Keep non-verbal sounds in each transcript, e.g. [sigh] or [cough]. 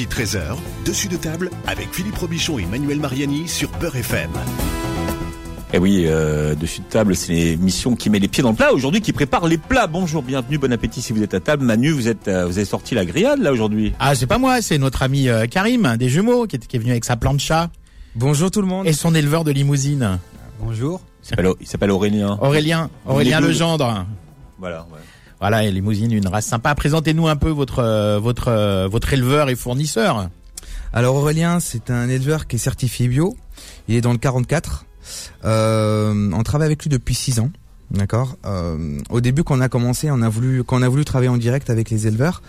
midi 13h, dessus de table avec Philippe Robichon et Manuel Mariani sur Beurre FM. Eh oui, euh, dessus de table, c'est l'émission qui met les pieds dans le plat aujourd'hui, qui prépare les plats. Bonjour, bienvenue, bon appétit si vous êtes à table. Manu, vous êtes, euh, vous avez sorti la grillade là aujourd'hui. Ah, c'est pas moi, c'est notre ami euh, Karim, des jumeaux, qui est, qui est venu avec sa plancha Bonjour tout le monde. et son éleveur de limousine. Bonjour. Il s'appelle- Aurélien. Aurélien, Aurélien Legendre. Voilà. ouais. Voilà, et limousine, une race sympa. Présentez-nous un peu votre euh, euh, votre éleveur et fournisseur. Alors Aurélien, c'est un éleveur qui est certifié bio. Il est dans le 44. Euh, on travaille avec lui depuis 6 ans. D'accord? Au début, quand on a commencé, on a voulu, quand a voulu travailler en direct avec les éleveurs,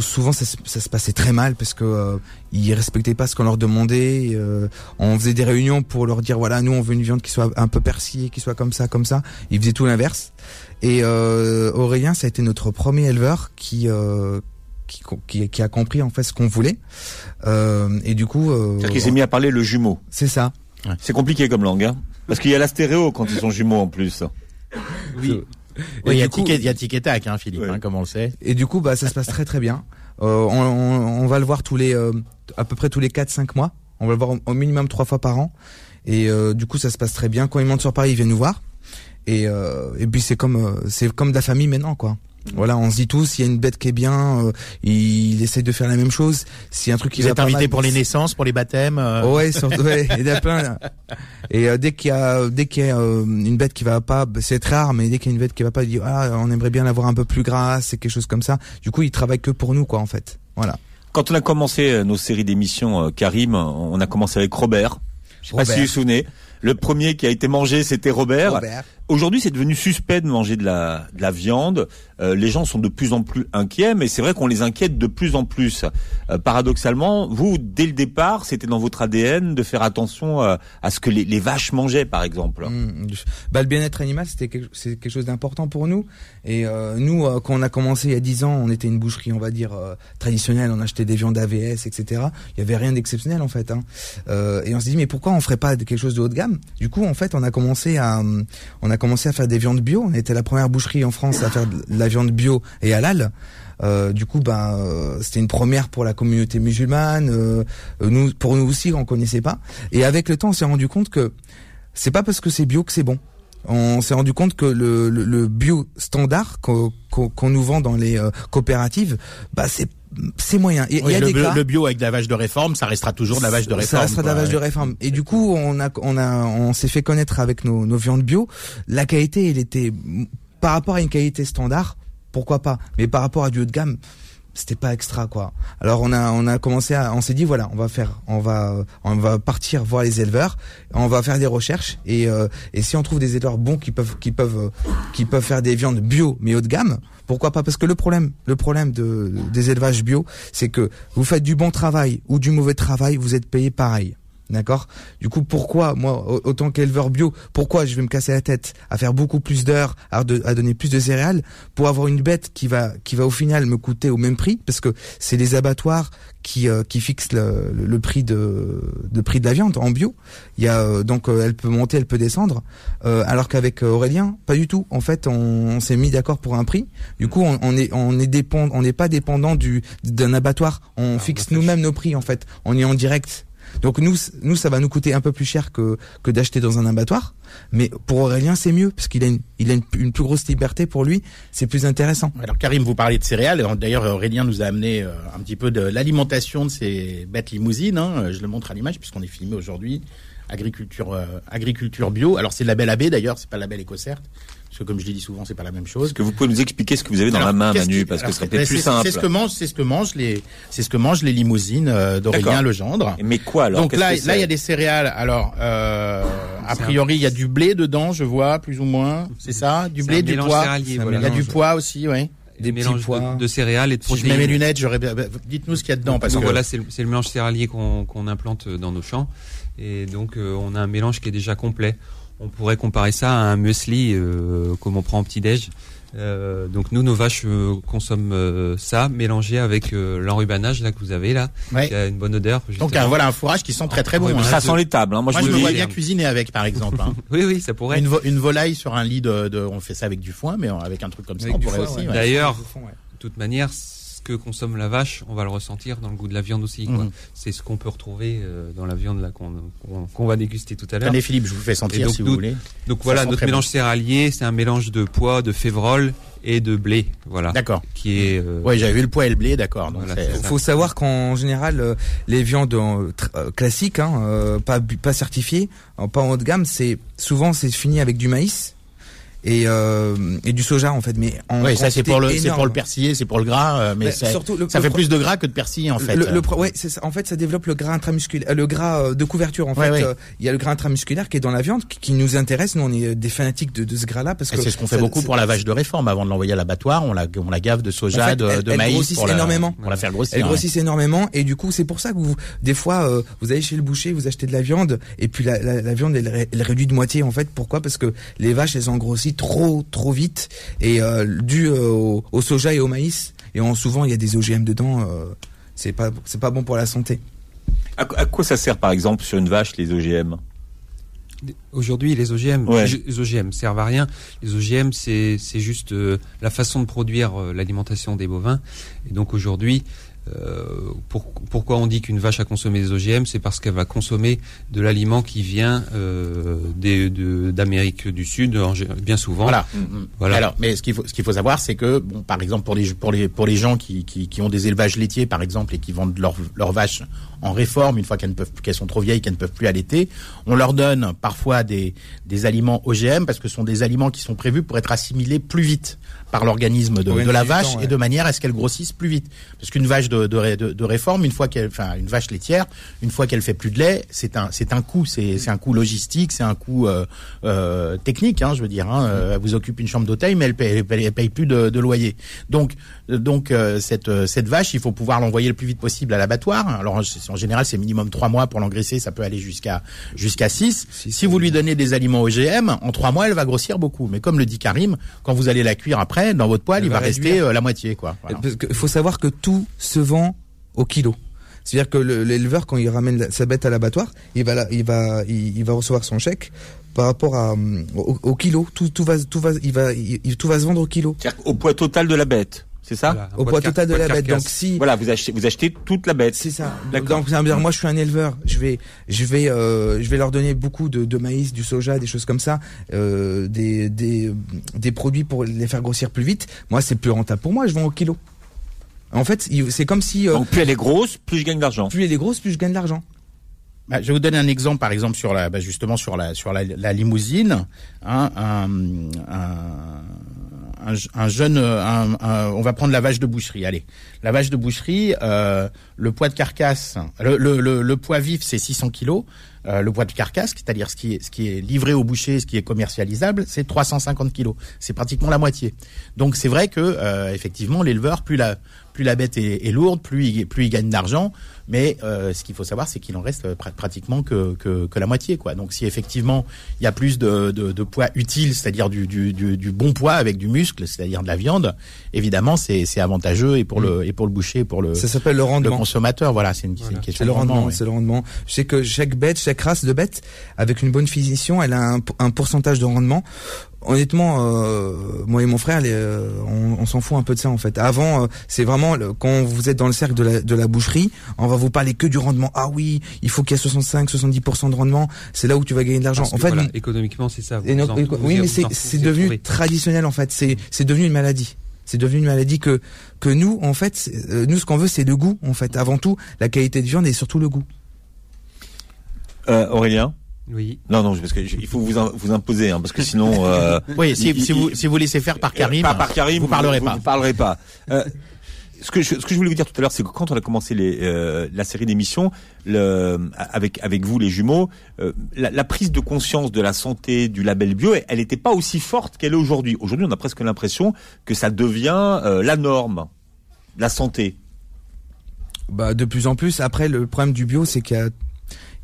souvent ça, se- passait très mal parce que euh, ils respectaient pas ce qu'on leur demandait. on faisait des réunions pour leur dire voilà, nous on veut une viande qui soit un peu persillée, qui soit comme ça, comme ça. Ils faisaient tout l'inverse. Et euh, Aurélien, ça a été notre premier éleveur qui euh, qui, qui, qui a compris en fait ce qu'on voulait. Euh, et du coup, euh, C'est-à-dire qu'il s'est mis à parler le jumeau. c'est ça. C'est compliqué comme langue, hein. Parce qu'il y a la stéréo quand ils sont jumeaux en plus. Oui. Oui, il y a du coup- ticket, il y a tic et tac, hein, Philippe, Ouais. hein, comme on le sait. Et du coup, bah, ça se passe très très bien. Euh, on, on, on va le voir tous les, euh, à peu près tous les 4-5 mois. On va le voir au, au minimum trois fois par an. Et euh, du coup, ça se passe très bien. Quand il monte sur Paris, il vient nous voir. Et, euh, et puis c'est comme, euh, c'est comme de la famille maintenant, quoi. Voilà, on se dit tous, s'il y a une bête qui est bien, euh, il essaye de faire la même chose. A un truc qui Vous va êtes pas invité mal, pour les naissances, pour les baptêmes. euh, Ouais, surtout, ouais, il y en a plein. là. Et euh, dès qu'il y a, dès qu'il y a euh, une bête qui va pas, bah, c'est très rare, mais dès qu'il y a une bête qui va pas, il dit ah, on aimerait bien l'avoir un peu plus grasse, et quelque chose comme ça. Du coup, il travaille que pour nous, quoi, en fait. Voilà. Quand on a commencé nos séries d'émissions, euh, Karim, on a commencé avec Robert. Je sais pas si vous vous souvenez. Le premier qui a été mangé, c'était Robert. Aujourd'hui, c'est devenu suspect de manger de la, de la viande. Euh, les gens sont de plus en plus inquiets, mais c'est vrai qu'on les inquiète de plus en plus. Euh, paradoxalement, vous, dès le départ, c'était dans votre ADN de faire attention euh, à ce que les, les vaches mangeaient, par exemple. Mm, Bah, le bien-être animal, c'était quelque, c'est quelque chose d'important pour nous. Et euh, nous, euh, quand on a commencé il y a 10 ans, on était une boucherie, on va dire euh, traditionnelle. On achetait des viandes AVS, etc. Il y avait rien d'exceptionnel en fait. Hein. Et on s'est dit mais pourquoi on ferait pas quelque chose de haut de gamme? Du coup, en fait, on a commencé à, hum, on a commencé à faire des viandes bio. On était la première boucherie en France à faire de la viande bio et halal. Euh, du coup, ben, euh, c'était une première pour la communauté musulmane. euh, euh, nous, pour nous aussi, on connaissait pas. Et avec le temps, on s'est rendu compte que c'est pas parce que c'est bio que c'est bon. On s'est rendu compte que le, le, le bio standard qu'on nous vend dans les euh, coopératives, bah c'est c'est moyen. Et oui, y a le, des bio- cas. le bio avec de la vache de réforme, ça restera toujours de la vache de réforme. Ça restera de la vache de réforme. Et du coup, on a, on a, on s'est fait connaître avec nos, nos viandes bio. La qualité, elle était par rapport à une qualité standard, pourquoi pas. Mais par rapport à du haut de gamme, c'était pas extra quoi. Alors on a, on a commencé à, on s'est dit voilà, on va faire, on va, on va partir voir les éleveurs, on va faire des recherches et, euh, et si on trouve des éleveurs bons qui peuvent, qui peuvent, euh, qui peuvent faire des viandes bio mais haut de gamme, pourquoi pas? Parce que le problème, le problème de, des élevages bio, c'est que vous faites du bon travail ou du mauvais travail, vous êtes payé pareil. D'accord? Du coup, pourquoi, moi, au- autant qu'éleveur bio, pourquoi je vais me casser la tête à faire beaucoup plus d'heures, à, donner plus de céréales, pour avoir une bête qui va, qui va au final me coûter au même prix, parce que c'est les abattoirs qui, euh, qui fixent le, le- prix de, de prix de la viande en bio. Il y a euh, donc euh, elle peut monter, elle peut descendre, euh, alors qu'avec euh, Aurélien, pas du tout. En fait, on, on s'est mis d'accord pour un prix. Du coup, on, on est, on est dépend, on n'est pas dépendant du d'un abattoir. On fixe nous-mêmes nos prix en fait. On est en direct. Donc nous, nous, ça va nous coûter un peu plus cher que que d'acheter dans un abattoir. Mais pour Aurélien, c'est mieux parce qu'il a une, il a une, une plus grosse liberté pour lui. C'est plus intéressant. Alors Karim, vous parlez de céréales. D'ailleurs, Aurélien nous a amené euh, un petit peu de l'alimentation de ces bêtes limousines. hein. Je le montre à l'image puisqu'on est filmé aujourd'hui. Agriculture, euh, agriculture bio. Alors c'est le label AB d'ailleurs, c'est pas le label EcoCert. Parce que comme je l'ai dit souvent, c'est pas la même chose. Est-ce que vous pouvez nous expliquer ce que vous avez dans Alors, la main, Manu, parce que ce serait c'est- peut-être plus simple. C'est ce que mangent, c'est ce que mangent les, c'est ce que mangent les limousines euh, d'Aurélien. Legendre. Mais quoi alors Donc là, que là, il y a des céréales. Alors, euh, a priori, il y a du blé dedans, je vois, plus ou moins. C'est ça, du blé, du pois? voilà. Il y a du pois aussi, oui. Des mélanges pois. de, de céréales et de Si je protéines. mets mes lunettes, j'aurais. bah, Dites-nous ce qu'il y a dedans, parce donc que. voilà, c'est le, mélange céréalier qu'on qu'on implante dans nos champs. Et donc euh, on a un mélange qui est déjà complet. On pourrait comparer ça à un muesli euh, comme on prend au petit-déj. Euh, donc nous, nos vaches euh, consomment euh, ça mélangé avec euh, l'enrubanage là que vous avez là, Ouais. qui a une bonne odeur. Donc un, voilà un fourrage qui sent très très bon. Ouais, hein. Ça sent les tables. Hein. Moi, Moi, je je me le vois bien cuisiner avec, par exemple. hein. [laughs] Oui, oui, ça pourrait. Une, vo- une volaille sur un lit de, de- on fait ça avec du foin, mais avec un truc comme ça, Avec on pourrait foin, aussi. ouais. ouais. D'ailleurs, de toute manière, que consomme la vache, on va le ressentir dans le goût de la viande aussi. Mhm. C'est ce qu'on peut retrouver euh, dans la viande là qu'on qu'on- qu'on va déguster tout à l'heure. Allez Philippe, je vous fais sentir donc, si nous- vous voulez. Donc Ça voilà, notre mélange céréalier, c'est un mélange de pois, de févrole et de blé. Voilà. D'accord. Qui est. euh, Ouais, j'avais vu le pois et le blé, d'accord. Donc Voilà, c'est- faut savoir qu'en général euh, les viandes euh, classiques hein, euh, pas certifiées pas en haut de gamme c'est souvent c'est fini avec du maïs et euh, et du soja en fait mais en Ouais, ça c'est pour le c'est pour le persillé, c'est pour le gras, euh, mais Mais ça, surtout le- ça le fait plus de gras que de persillé en fait. Le, ouais, c'est. En fait, ça développe le gras intramusculaire, euh, le gras euh, de couverture. En Ouais, fait, ouais. euh, il y a le gras intramusculaire qui est dans la viande, qui, qui nous intéresse. Nous, on est des fanatiques de, de ce gras-là parce Et que c'est ce qu'on fait beaucoup pour la vache de réforme. Avant de l'envoyer à l'abattoir, on la, on la gave de soja, En fait, de, elle- de elle maïs grossissent pour la, énormément. pour la faire grossir. Elles ouais. grossissent énormément et du coup c'est pour ça que vous des fois euh, vous allez chez le boucher vous achetez de la viande et puis la, la, la viande elle, elle réduit de moitié en fait pourquoi? Parce que les vaches elles ont grossi trop trop vite et euh, dû euh, au, au soja et au maïs et en, souvent il y a des OGM dedans euh, c'est pas c'est pas bon pour la santé À, à quoi ça sert par exemple sur une vache les OGM Aujourd'hui, les OGM, Ouais. les OGM servent à rien. Les OGM, c'est c'est juste euh, la façon de produire euh, l'alimentation des bovins. Et donc aujourd'hui, euh, pour- pourquoi on dit qu'une vache a consommé des OGM C'est parce qu'elle va consommer de l'aliment qui vient euh, de- d'Amérique du Sud, bien souvent. Voilà. Voilà. Alors, mais ce qu'il faut, savoir, c'est que, bon, par exemple, pour les, pour les, pour les gens qui, qui, qui ont des élevages laitiers, par exemple, et qui vendent leurs vaches en réforme, une fois qu'elles sont trop vieilles, qu'elles ne peuvent plus allaiter, on leur donne parfois des, des aliments OGM parce que ce sont des aliments qui sont prévus pour être assimilés plus vite par l'organisme de, de la vache temps, et de manière à ce qu'elle grossisse plus vite. Parce qu'une vache de, de, de, de réforme, une fois qu'elle, enfin, une vache laitière, une fois qu'elle fait plus de lait, c'est un, c'est un coût, c'est, c'est un coût logistique, c'est un coût euh, euh, technique, hein, je veux dire. Hein, euh, elle vous occupe une chambre d'hôtel, mais elle paye, elle paye, plus de, de loyer. Donc, euh, donc euh, cette, euh, cette vache, il faut pouvoir l'envoyer le plus vite possible à l'abattoir. Alors, en en général, c'est minimum trois mois pour l'engraisser, ça peut aller jusqu'à jusqu'à six. Si vous lui donnez des aliments OGM, en trois mois, elle va grossir beaucoup. Mais comme le dit Karim, quand vous allez la cuire après, dans votre poêle, il va va rester euh, la moitié, quoi. Voilà. Parce qu'il faut savoir que tout se vend au kilo. C'est-à-dire que le- l'éleveur, quand il ramène la- sa bête à l'abattoir, il va, il va, il, il va recevoir son chèque par rapport à, au, au kilo. Tout, tout va, tout va, il va, il- tout va se vendre au kilo. C'est-à-dire au poids total de la bête, c'est ça Voilà, Au poids de total de la bête. Donc si, Voilà, vous achetez, vous achetez toute la bête. c'est ça. Donc moi je suis un éleveur, je vais, je vais, euh, je vais leur donner beaucoup de, de maïs, du soja, des choses comme ça, euh, des, des, des produits pour les faire grossir plus vite. Moi c'est plus rentable pour moi, je vends au kilo. En fait, c'est comme si euh, Donc plus elle est grosse, plus je gagne d'argent. plus elle est grosse, plus je gagne de l'argent. Bah, je vais vous donner un exemple, par exemple sur la, bah, justement sur la sur la, la limousine. Hein, un, un, un, un jeune, un- un- on va prendre la vache de boucherie. Allez, la vache de boucherie, euh, le poids de carcasse, le, le, le, le poids vif c'est 600 kilos. Euh, le poids de carcasse, c'est-à-dire ce qui est ce qui est livré au boucher, ce qui est commercialisable, c'est 350 kilos. C'est pratiquement la moitié. Donc c'est vrai que euh, effectivement l'éleveur, plus la plus la bête est, est lourde, plus il, plus il gagne d'argent. Mais euh, ce qu'il faut savoir, c'est qu'il en reste pr- pratiquement que, que, que la moitié. Quoi. Donc si effectivement il y a plus de, de, de poids utile, c'est-à-dire du, du, du, du bon poids avec du muscle, c'est-à-dire de la viande, évidemment c'est c'est avantageux et pour le et pour le boucher, et pour le, Ça le le consommateur. Voilà, c'est une, une Voilà. question C'est le de rendement. rendement, ouais. c'est le rendement. Je sais que chaque bête, chaque race de bête, avec une bonne finition, elle a un, un pourcentage de rendement. Honnêtement, euh, moi et mon frère, les, euh, on, on s'en fout un peu de ça en fait. Avant, euh, c'est vraiment le- quand vous êtes dans le cercle de la, de la boucherie, on va vous parler que du rendement. Ah oui, il faut qu'il y ait 65-70% de rendement. C'est là où tu vas gagner de l'argent. En fait, voilà, économiquement, c'est ça. Vous et non- en- et- vous oui, mais c'est devenu traditionnel en fait. C'est c'est devenu une maladie. C'est devenu une maladie que que nous en fait, euh, nous ce qu'on veut c'est le goût en fait. Avant tout, la qualité de viande et surtout le goût. Euh, Aurélien Oui. Non, non, parce que je- il faut vous vous imposer, hein, parce que sinon. Euh, [laughs] Oui, si, il- si, il- vous, si vous laissez faire par Karim, pas par Karim, vous parlerez pas. Vous parlerez pas. Euh, ce que je, ce que je voulais vous dire tout à l'heure, c'est que quand on a commencé les, euh, la série d'émissions, le, avec avec vous les jumeaux, euh, la, la prise de conscience de la santé du label bio, elle n'était pas aussi forte qu'elle est aujourd'hui. Aujourd'hui, on a presque l'impression que ça devient euh, la norme, la santé. Bah de plus en plus. Après le problème du bio c'est qu'il y a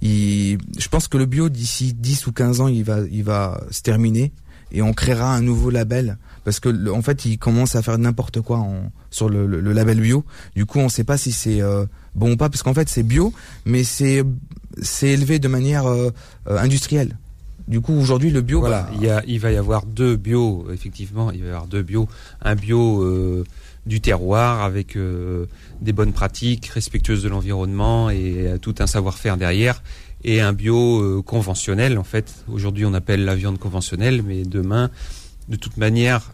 il- je pense que le bio d'ici 10 ou 15 ans, il va il va se terminer et on créera un nouveau label parce que en fait, il commence à faire n'importe quoi en, sur le, le- le label bio. Du coup, on sait pas si c'est euh, bon ou pas parce qu'en fait, c'est bio mais c'est c'est élevé de manière euh, euh, industrielle. Du coup, aujourd'hui, le bio Voilà, bah, il, y a, il va y avoir deux bio, effectivement, il va y avoir deux bio. Un bio euh, du terroir, avec des bonnes pratiques respectueuses de l'environnement et tout un savoir-faire derrière et un bio conventionnel en fait. Aujourd'hui on appelle la viande conventionnelle, mais demain de toute manière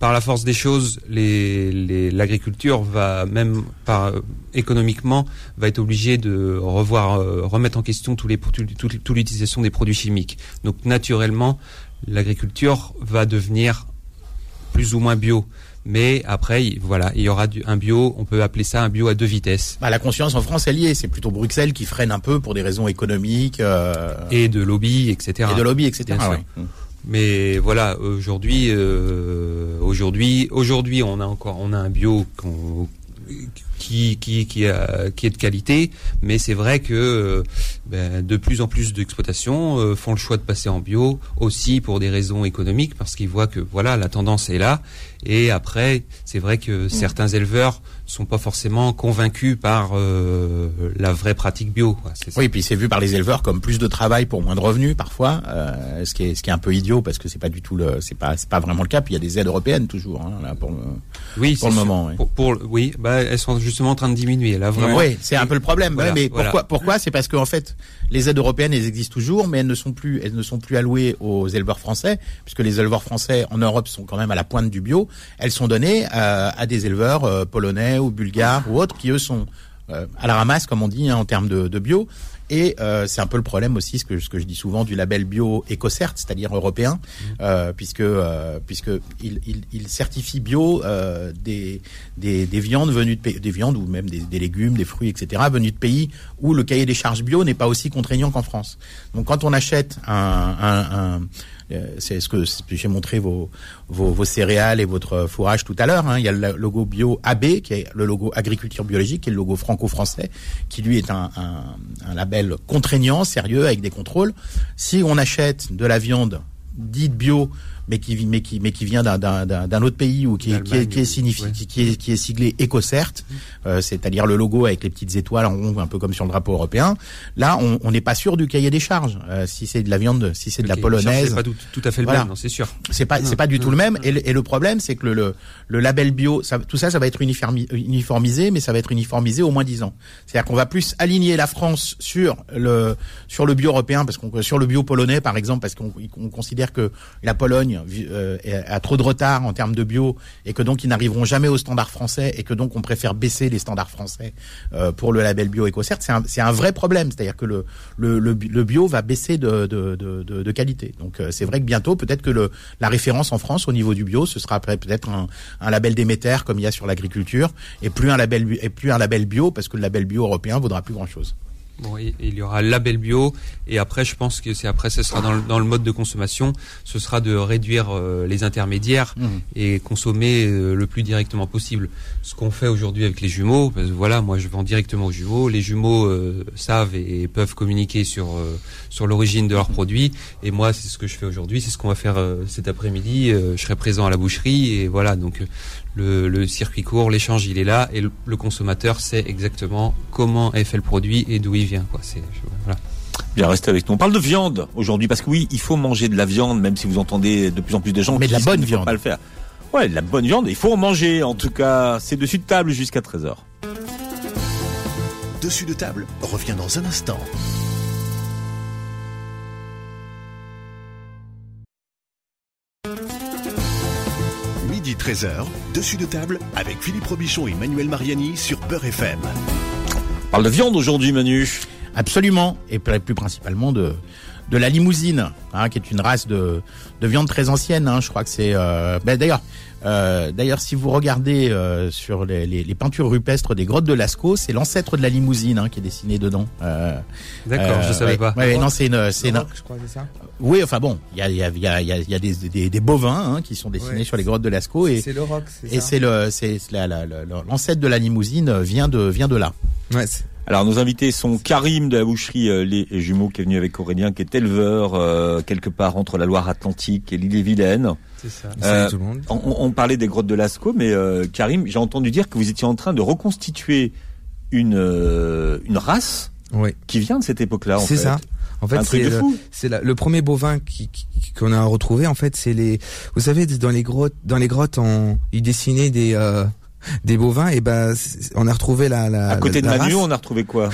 par la force des choses, l'agriculture va même par, économiquement va être obligée de revoir, euh, remettre en question tous l'utilisation des produits chimiques. Donc naturellement, l'agriculture va devenir plus ou moins bio. Mais après, voilà, il y aura un bio, on peut appeler ça un bio à deux vitesses. Bah, la conscience en France, elle y est. C'est plutôt Bruxelles qui freine un peu pour des raisons économiques. Euh, et de lobby, etc. Et de lobby, etc. Mais voilà, aujourd'hui, euh, aujourd'hui, aujourd'hui, on a encore, on a un bio qui qui qui, a, qui est de qualité, mais c'est vrai que euh, ben, de plus en plus d'exploitations euh, font le choix de passer en bio aussi pour des raisons économiques parce qu'ils voient que voilà la tendance est là. Et après, c'est vrai que mm. certains éleveurs sont pas forcément convaincus par euh, la vraie pratique bio. Quoi. Oui, puis c'est vu par les éleveurs comme plus de travail pour moins de revenus parfois, euh, ce qui est ce qui est un peu idiot parce que c'est pas du tout le c'est pas c'est pas vraiment le cas. Puis il y a des aides européennes toujours hein, là pour le oui pour le moment. Oui. Pour, oui, bah elles sont justement en train de diminuer là vraiment. Oui, c'est un peu le problème. mais pourquoi pourquoi? C'est parce qu'en fait les aides européennes elles existent toujours, mais elles ne sont plus elles ne sont plus allouées aux éleveurs français puisque les éleveurs français en Europe sont quand même à la pointe du bio. Elles sont données euh, à des éleveurs euh, polonais ou bulgares ou autres qui eux sont euh, à la ramasse comme on dit hein, en termes de, de bio et euh, c'est un peu le problème aussi ce que ce que je dis souvent du label bio EcoCert c'est-à-dire européen mmh. euh, puisque euh, puisque il, il, il, certifie bio euh, des, des, des viandes venues de des viandes ou même des, des, légumes des fruits etc venus de pays où le cahier des charges bio n'est pas aussi contraignant qu'en France donc quand on achète un, un, un c'est ce que j'ai montré vos, vos, vos, céréales et votre fourrage tout à l'heure. Hein. Il y a le logo bio AB, qui est le logo agriculture biologique, qui est le logo franco-français, qui lui est un, un, un label contraignant, sérieux, avec des contrôles. Si on achète de la viande dite bio mais qui mais qui mais qui vient d'un autre pays ou qui est qui est, qui est, qui est qui est siglé EcoCert, euh, c'est-à-dire le logo avec les petites étoiles en rond un peu comme sur le drapeau européen. Là, on n'est pas sûr du cahier des charges. Euh, si c'est de la viande, si c'est de la polonaise, c'est pas tout, tout, à fait le même, c'est sûr. C'est pas c'est pas du tout le même. Et le, et le problème, c'est que le, le, label bio, ça, tout ça, ça va être uniformisé, mais ça va être uniformisé au moins 10 ans. C'est-à-dire qu'on va plus aligner la France sur le sur le bio européen, parce qu'on sur le bio polonais par exemple, parce qu'on considère que la Pologne euh, trop de retard en termes de bio et que donc ils n'arriveront jamais aux standards français et que donc on préfère baisser les standards français euh, pour le label bio EcoCert, c'est un, c'est un vrai problème. C'est-à-dire que le, le, le, bio va baisser de, de, de, de qualité. Donc euh, c'est vrai que bientôt, peut-être que le, la référence en France au niveau du bio, ce sera peut-être un, un label Déméter comme il y a sur l'agriculture et plus un label et plus un label bio parce que le label bio européen vaudra plus grand-chose. Bon, il y aura label bio et après je pense que c'est après ce sera dans le, dans le, mode de consommation, ce sera de réduire euh, les intermédiaires mmh. et consommer euh, le plus directement possible. Ce qu'on fait aujourd'hui avec les jumeaux, parce que voilà, moi je vends directement aux jumeaux, les jumeaux euh, savent et, peuvent communiquer sur sur l'origine de leurs produits. Et moi c'est ce que je fais aujourd'hui, c'est ce qu'on va faire cet après-midi, je serai présent à la boucherie et voilà. Donc le, circuit court, l'échange il est là et le, consommateur sait exactement comment est fait le produit et d'où il vient. Quoi. C'est, voilà. Bien, restez avec nous. On parle de viande aujourd'hui parce que oui, il faut manger de la viande, même si vous entendez de plus en plus de gens Mais de la bonne viande. Pas le faire. Ouais, de la bonne viande. Il faut en manger. En tout cas, c'est dessus de table jusqu'à 13h. Dessus de table revient dans un instant. 13h, dessus de table avec Philippe Robichon et Manuel Mariani sur Beurre FM. On parle de viande aujourd'hui, Manu. Absolument, et plus principalement de de la limousine, hein, qui est une race de, de viande très ancienne. Hein, je crois que c'est. Euh, ben d'ailleurs, euh, d'ailleurs, si vous regardez euh, sur les, les, les, peintures rupestres des grottes de Lascaux, c'est l'ancêtre de la limousine hein, qui est dessiné dedans. Euh, D'accord, je savais pas. Ouais, non, c'est une, c'est une. Je ça? Oui, enfin bon, il y a, il y a, il y a, il y a des, des, des, bovins hein, qui sont dessinés sur les grottes de Lascaux et c'est le roc. Et c'est le, c'est l'ancêtre de la limousine vient de vient de là. Ouais. Alors nos invités sont Karim de la boucherie euh, Les Jumeaux qui est venu avec Aurélien qui est éleveur euh, quelque part entre la Loire-Atlantique et l'île-et-Vilaine. C'est ça. Euh, on, on, parlait des grottes de Lascaux, mais Karim, j'ai entendu dire que vous étiez en train de reconstituer une une race qui vient de cette époque-là. C'est ça. En fait, c'est le, le, premier bovin qui qu'on a retrouvé. En fait, c'est les. Vous savez, dans les grottes, dans les grottes, on, ils dessinaient des des bovins. Et ben, on a retrouvé la. la à côté de Manu, on a retrouvé quoi?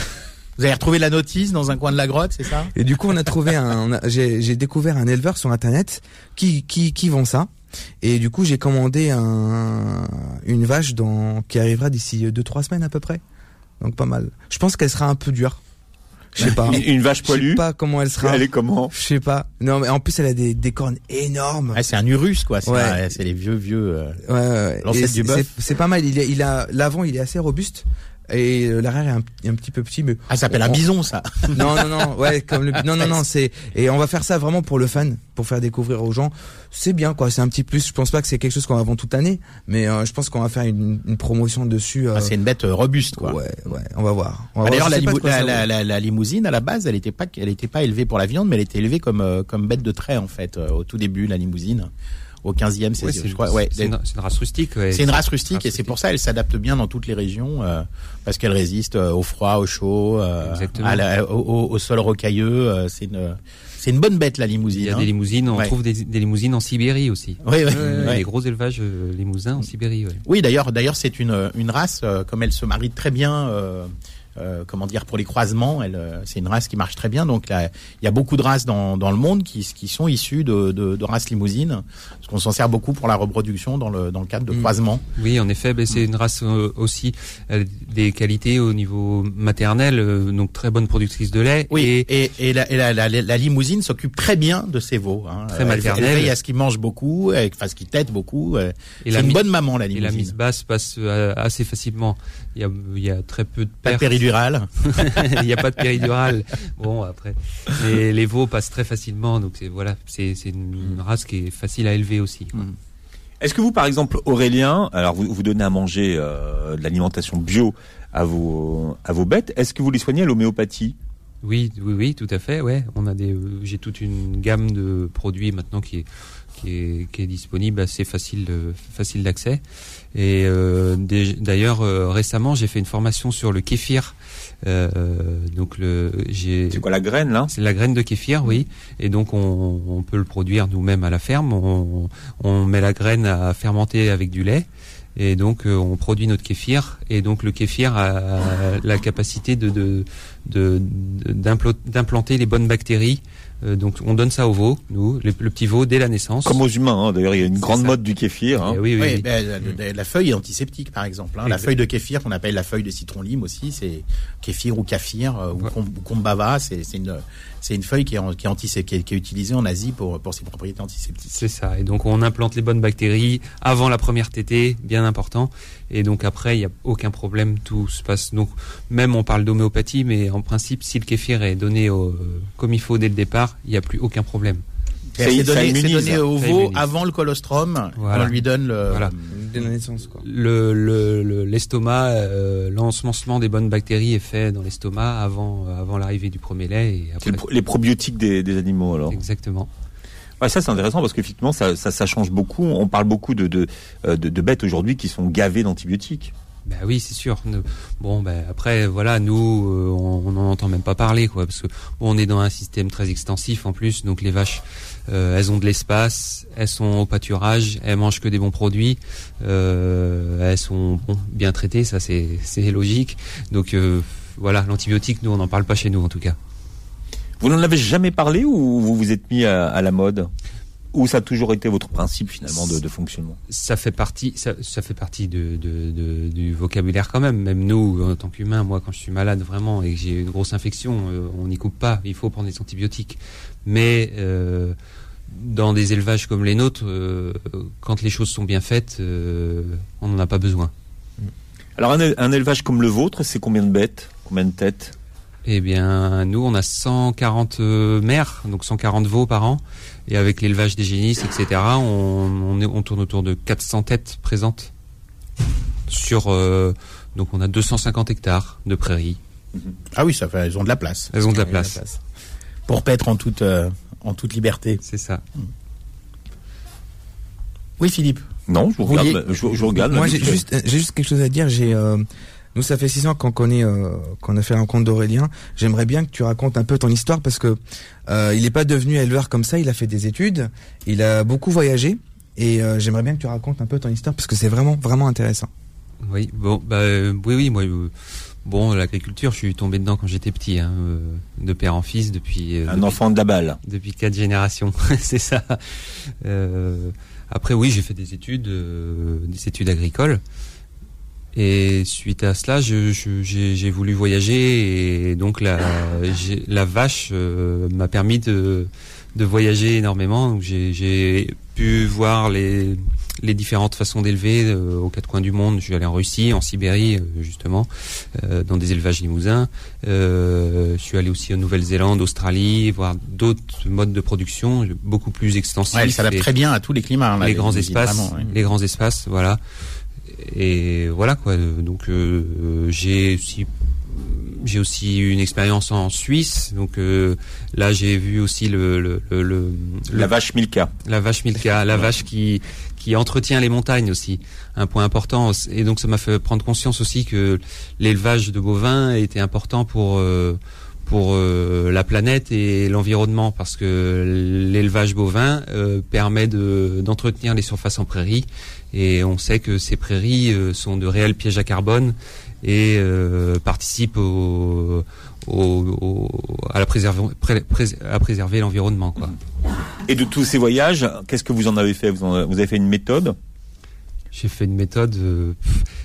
Vous avez retrouvé la notice dans un coin de la grotte, c'est ça? Et du coup, on a trouvé un. J'ai découvert un éleveur sur internet qui qui qui vend ça. Et du coup, j'ai commandé un, une vache dans, qui arrivera d'ici 2-3 semaines à peu près. Donc pas mal. Je pense qu'elle sera un peu dure. Je sais pas. Une vache poilue. Je sais pas comment elle sera. Elle est comment Je sais pas. Non, mais en plus elle a des, des cornes énormes. Ah, c'est un Urus quoi. C'est ouais. les vieux vieux. Euh, ouais, ouais. du bœuf. C'est pas mal. Il, a, il a l'avant, il est assez robuste et euh, l'arrière est un, petit peu petit mais ah ça s'appelle un bison ça. [laughs] Non non non ouais comme le non non non c'est et on va faire ça vraiment pour le fan pour faire découvrir aux gens. C'est bien quoi c'est un petit plus. Je pense pas que c'est quelque chose qu'on va vendre toute l'année mais euh, je pense qu'on va faire une, une promotion dessus euh... ah, c'est une bête robuste quoi. Ouais ouais on va voir. Bah, d'ailleurs la, la, la, la, limousine à la base elle était pas elle était pas élevée pour la viande mais elle était élevée comme comme bête de trait en fait au tout début la limousine au 15e, c'est je crois. Ouais, c'est une, race rustique. C'est une race rustique et c'est pour ça elle s'adapte bien dans toutes les régions euh, parce qu'elle résiste euh, au froid, au chaud, euh, au, au, sol rocailleux. Euh, c'est une c'est une bonne bête la limousine. Il y a hein. des limousines, on trouve des, des, limousines en Sibérie aussi. Oui, oui. Des gros élevages limousins en Sibérie. Oui, d'ailleurs, d'ailleurs, c'est une une race comme elle se marie très bien. Euh, comment dire pour les croisements. Elle, euh, c'est une race qui marche très bien. Donc là, il y a beaucoup de races dans, dans le monde qui, qui sont issues de, de, de races limousines, parce qu'on s'en sert beaucoup pour la reproduction dans le dans le cadre de mm. croisements. Oui, en effet, ben, c'est une race euh, aussi des qualités au niveau maternel, donc très bonne productrice de lait. Oui, et, et, la, la, la, la, limousine s'occupe très bien de ses veaux. Hein. Très maternelle. Elle, veille à ce qu'ils mangent beaucoup, enfin ce qu'ils têtent beaucoup. C'est une bonne maman la limousine. Et la mise basse passe assez facilement. Il y a, il y a très peu de pertes. [laughs] Il n'y a pas de péridurale. Bon, après, les, les veaux passent très facilement, donc c'est voilà, c'est une race qui est facile à élever aussi. Mm. Est-ce que vous, par exemple, Aurélien, alors vous, vous donnez à manger euh, de l'alimentation bio à vos à vos bêtes, est-ce que vous les soignez à l'homéopathie? Oui, oui, oui, tout à fait. Ouais, on a des, j'ai toute une gamme de produits maintenant qui est qui est, qui est disponible assez facile facile d'accès. Et euh, d'ailleurs euh, récemment j'ai fait une formation sur le kéfir euh, donc le, j'ai. C'est quoi la graine là? C'est la graine de kéfir, oui. Et donc on, on peut le produire nous-mêmes à la ferme. On, on, met la graine à fermenter avec du lait. Et donc euh, on produit notre kéfir et donc le kéfir a la capacité de d'implanter de, les bonnes bactéries euh, donc on donne ça aux veaux, nous, le, petit veau dès la naissance. Comme aux humains, hein. d'ailleurs il y a une grande mode du kéfir. Hein. Eh oui, oui, ben, la, feuille est antiseptique par exemple. Hein. La feuille de kéfir qu'on appelle la feuille de citron lime aussi, c'est kéfir ou kafir euh, ou, kombava, c'est une c'est une feuille qui est, qui, est qui, est, utilisée en Asie pour, pour ses propriétés antiseptiques. C'est ça. Et donc on implante les bonnes bactéries avant la première tétée, bien important. Et donc après, il n'y a aucun problème, tout se passe. Donc même on parle d'homéopathie, mais en principe, si le kéfir est donné au, comme il faut dès le départ, il n'y a plus aucun problème. C'est donné, donné au veau avant le colostrum. On lui donne le, voilà. Le l'estomac, euh, l'ensemencement des bonnes bactéries est fait dans l'estomac avant avant l'arrivée du premier lait. Et après... les probiotiques des, des animaux alors. Exactement. Ouais, ça c'est intéressant parce qu'effectivement ça, ça, ça change beaucoup. On parle beaucoup de de, euh, de, de bêtes aujourd'hui qui sont gavées d'antibiotiques. Ben oui, c'est sûr. Bon, ben après, voilà, nous, euh, on n'en entend même pas parler, quoi, parce que on est dans un système très extensif en plus, donc les vaches, euh, elles ont de l'espace, elles sont au pâturage, elles mangent que des bons produits, euh, elles sont bien traitées, ça c'est logique. Donc euh, voilà, l'antibiotique, nous, on n'en parle pas chez nous en tout cas. Vous n'en avez jamais parlé ou vous vous êtes mis à la mode? Ou ça a toujours été votre principe finalement de, de fonctionnement Ça fait partie, ça, ça fait partie de, de, du vocabulaire quand même. Même nous, en tant qu'humains, moi, quand je suis malade vraiment et que j'ai une grosse infection, euh, on n'y coupe pas. Il faut prendre des antibiotiques. Mais euh, dans des élevages comme les nôtres, euh, quand les choses sont bien faites, euh, on n'en a pas besoin. Alors un, un élevage comme le vôtre, c'est combien de bêtes, combien de têtes? Eh bien, nous, on a 140 euh, mères, donc 140 veaux par an. Et avec l'élevage des génisses, etc., on, on, tourne autour de 400 têtes présentes. Sur, euh, donc on a 250 hectares de prairies. Ah oui, ça fait, elles ont de la place. Elles ont de la place. Pour paître en toute, euh, en toute liberté. C'est ça. Oui, Philippe. Non, je vous regarde. Je, vous regarde Moi, j'ai juste, j'ai juste quelque chose à dire. J'ai, nous, ça fait six ans qu'on connaît, euh, qu'on a fait un compte d'Aurélien. J'aimerais bien que tu racontes un peu ton histoire parce que euh, il n'est pas devenu éleveur comme ça. Il a fait des études, il a beaucoup voyagé et euh, j'aimerais bien que tu racontes un peu ton histoire parce que c'est vraiment, vraiment intéressant. Oui, bon, bah, oui, oui, moi, bon, l'agriculture, je suis tombé dedans quand j'étais petit, hein, de père en fils depuis. Un enfant de la balle. Depuis quatre générations, [laughs] c'est ça. après, oui, j'ai fait des études, des études agricoles. Et suite à cela, j'ai voulu voyager et donc la, la vache euh, m'a permis de, de voyager énormément. J'ai pu voir les, les différentes façons d'élever euh, aux quatre coins du monde. Je suis allé en Russie, en Sibérie, euh, justement, dans des élevages limousins. je suis allé aussi en Nouvelle-Zélande, Australie, voir d'autres modes de production beaucoup plus extensifs. Ouais, elle s'adapte très bien à tous les climats. Hein, les, grands espaces, les grands espaces, voilà et voilà quoi. Donc euh, j'ai aussi j'ai aussi une expérience en Suisse, donc euh, là j'ai vu aussi le, le, le, la vache Milka. La vache Milka, la vache qui qui entretient les montagnes aussi, un point important. Et donc ça m'a fait prendre conscience aussi que l'élevage de bovins était important pour euh, pour la planète et l'environnement parce que l'élevage bovin permet de d'entretenir les surfaces en prairie et on sait que ces prairies euh, sont de réels pièges à carbone et euh, participent au, à, la préserver, à préserver l'environnement. Quoi. Et de tous ces voyages, qu'est-ce que vous en avez fait? Vous, avez fait une méthode? J'ai fait une méthode. Euh,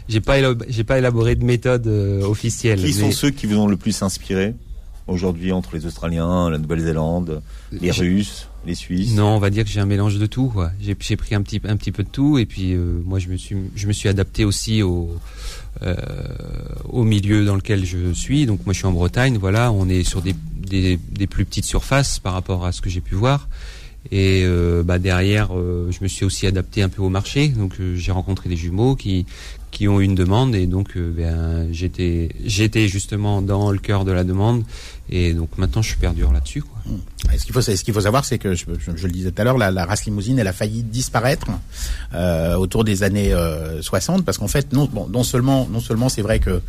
j'ai pas j'ai pas élaboré de méthode officielle. Qui sont ceux qui vous ont le plus inspiré? Aujourd'hui entre les Australiens, la Nouvelle-Zélande, les Russes les Suisses Non, on va dire que j'ai un mélange de tout. J'ai, pris un petit, un petit peu de tout et puis euh, moi je me suis, je me suis adapté aussi au, euh, au milieu dans lequel je suis. Donc moi je suis en Bretagne, voilà, on est sur des, des, des plus petites surfaces par rapport à ce que j'ai pu voir. Et euh, bah derrière, je me suis aussi adapté un peu au marché. Donc j'ai rencontré des jumeaux qui qui ont une demande et donc ben, j'étais j'étais justement dans le cœur de la demande et donc maintenant, je suis perdu là-dessus. Quoi. Mmh. Ce qu'il faut, savoir, c'est que je, le disais tout à l'heure, la, race limousine, elle a failli disparaître euh, autour des années euh, 60, parce qu'en fait, non, bon, non seulement, non seulement, c'est vrai que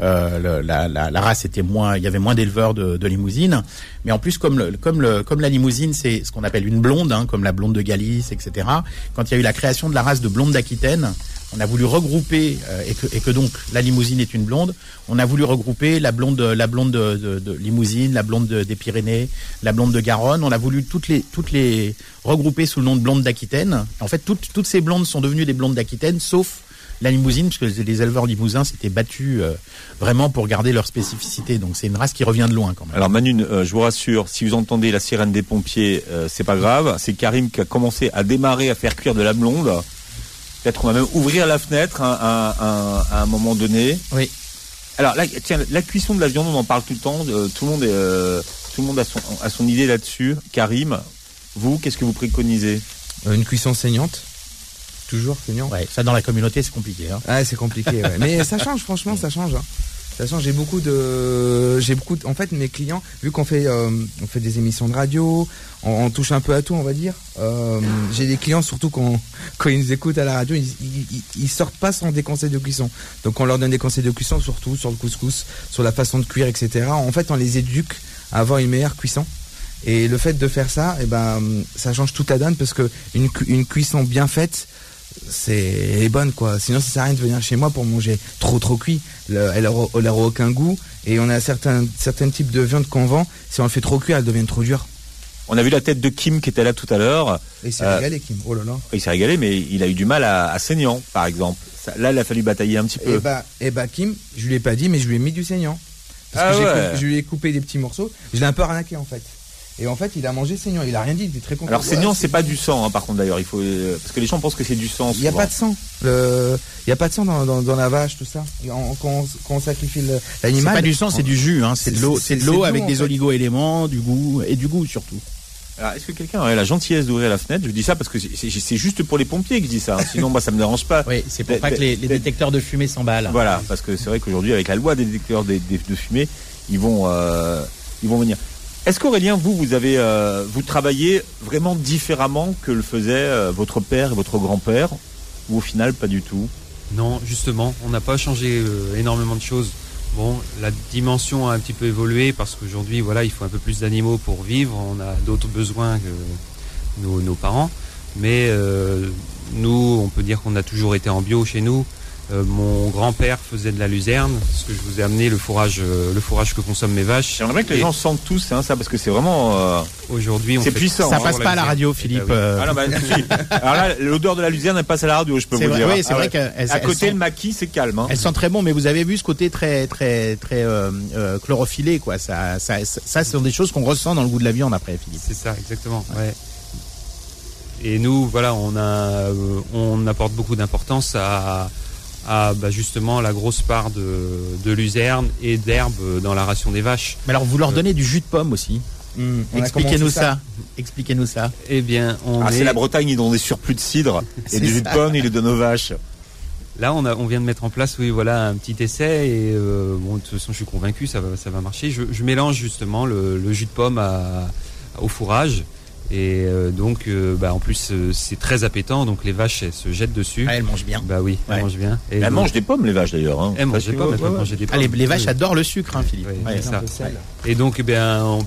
euh, la, la, la, race était moins, il y avait moins d'éleveurs de, de limousines, mais en plus, comme le, comme le, comme la limousine, c'est ce qu'on appelle une blonde, hein, comme la blonde de Galice, etc. Quand il y a eu la création de la race de blonde d'Aquitaine, on a voulu regrouper euh, et, que, et, que, donc la limousine est une blonde. On a voulu regrouper la blonde, la blonde de, de, de limousine, la blonde des Pyrénées, la blonde de Garonne. On a voulu toutes les toutes les regrouper sous le nom de blonde d'Aquitaine. En fait, toutes toutes ces blondes sont devenues des blondes d'Aquitaine, sauf la limousine, puisque les éleveurs limousins s'étaient battus euh, vraiment pour garder leur spécificité. Donc c'est une race qui revient de loin quand même. Alors Manu, euh, je vous rassure, si vous entendez la sirène des pompiers, c'est pas grave. C'est Karim qui a commencé à démarrer à faire cuire de la blonde. Peut-être on va même ouvrir la fenêtre à un moment donné. Oui. Alors, la, tiens, la cuisson de la viande, on en parle tout le temps. Euh, tout le monde, est, euh, tout le monde a son, a son idée là-dessus. Karim, vous, qu'est-ce que vous préconisez? Euh, Une cuisson saignante. Toujours saignant. Ouais, ça dans la communauté, c'est compliqué. Hein. C'est compliqué. ouais. Mais ça change, franchement, ça change. Hein toute façon, j'ai beaucoup de, j'ai beaucoup, en fait, mes clients, vu qu'on fait, euh, on fait des émissions de radio, on, touche un peu à tout, on va dire. Euh, j'ai des clients surtout quand, quand ils nous écoutent à la radio, ils, ils, sortent pas sans des conseils de cuisson. Donc on leur donne des conseils de cuisson surtout sur le couscous, sur la façon de cuire, etc. En fait, on les éduque à avoir une meilleure cuisson. Et le fait de faire ça, eh ben, ça change toute la donne parce que une, une cuisson bien faite, c'est bonne quoi. Sinon, ça sert à rien de venir chez moi pour manger trop trop cuit. elle n'aura aucun goût. Et on a certains certains types de viande qu'on vend. Si on le fait trop cuit, elle devient trop dure. On a vu la tête de Kim qui était là tout à l'heure. Il s'est régalé, Kim. Oh là là. Il s'est régalé, mais il a eu du mal à, à saignant, par exemple. là, il a fallu batailler un petit peu. Et eh bah, et eh bah, Kim, je lui ai pas dit, mais je lui ai mis du saignant. Parce ah que je lui ai coupé des petits morceaux. Je l'ai un peu arnaqué en fait. Et en fait, il a mangé saignant. Il a rien dit. Il était très content. Alors saignant, c'est pas du sang, hein, par contre d'ailleurs. Il faut euh, parce que les gens pensent que c'est du sang. Il n'y a pas de sang. Il n'y a pas de sang dans, dans, dans, la vache, tout ça. Quand, on, quand on sacrifie l'animal. C'est pas du sang, c'est du jus. Hein. C'est de l'eau. C'est de l'eau avec des oligo-éléments, du goût et du goût surtout. Alors, est-ce que quelqu'un aurait la gentillesse d'ouvrir la fenêtre? Je dis ça parce que c'est juste pour les pompiers que je dis ça. Hein. Sinon, moi, ça me dérange pas. Oui, c'est pour pas que les, détecteurs de fumée s'emballent. Voilà, parce que c'est vrai qu'aujourd'hui, avec la loi des détecteurs de, fumée, ils vont, euh, ils vont venir. Est-ce qu'Aurélien, vous, vous avez, euh, vous travaillez vraiment différemment que le faisait euh, votre père et votre grand-père, ou au final pas du tout? Non, justement, on n'a pas changé euh, énormément de choses. Bon, la dimension a un petit peu évolué parce qu'aujourd'hui, voilà, il faut un peu plus d'animaux pour vivre. On a d'autres besoins que nos, parents, mais nous, on peut dire qu'on a toujours été en bio chez nous. Euh, mon grand-père faisait de la luzerne, ce que je vous ai amené le fourrage, euh, le fourrage que consomment mes vaches. J'aimerais que les Et gens sentent tous hein, ça parce que c'est vraiment euh, Aujourd'hui, on c'est fait- puissant. Ça hein. passe pas à la radio, Philippe. oui. euh, Ah non, bah. Alors là, l'odeur de la luzerne elle passe à la radio, je peux C'est vous vrai, dire. oui, c'est Ah vrai ouais. elle- À côté, le maquis, c'est calme. Hein. Elles sont très bon, mais vous avez vu ce côté très très très euh, euh, chlorophyllé, quoi. Ça, ça, ça, ça, ce sont des choses qu'on ressent dans le goût de la viande après, Philippe. C'est ça, exactement. Ouais. Et nous, voilà, on a, euh, on apporte beaucoup d'importance à, à bah, justement la grosse part de, de luzerne et d'herbe dans la ration des vaches. Mais alors, vous leur donnez du jus de pomme aussi. A Expliquez-nous ça. Expliquez-nous ça. Eh bien, on Ah, est... c'est la Bretagne, ils donnent des surplus de cidre [laughs] et du jus de pomme, ils les donnent aux vaches. Là, on, a, on vient de mettre en place, oui, voilà, un petit essai et euh, bon, de toute façon, je suis convaincu, ça va, ça va marcher. Je, je mélange justement le, le jus de pomme à, au fourrage et euh, donc, euh, bah, en plus, euh, c'est très appétant, donc les vaches elles se jettent dessus. Ah, elles mangent bien. Bah oui, elles Ouais. mangent bien. Et Elles donc- mangent des pommes, les vaches d'ailleurs. Hein. Elles mangent des pommes, elles ouais, peuvent ouais. manger des Ah, les, pommes. les vaches Oui. adorent le sucre, hein, Philippe. Oui, Ouais. c'est ça. Et donc, eh bien, on-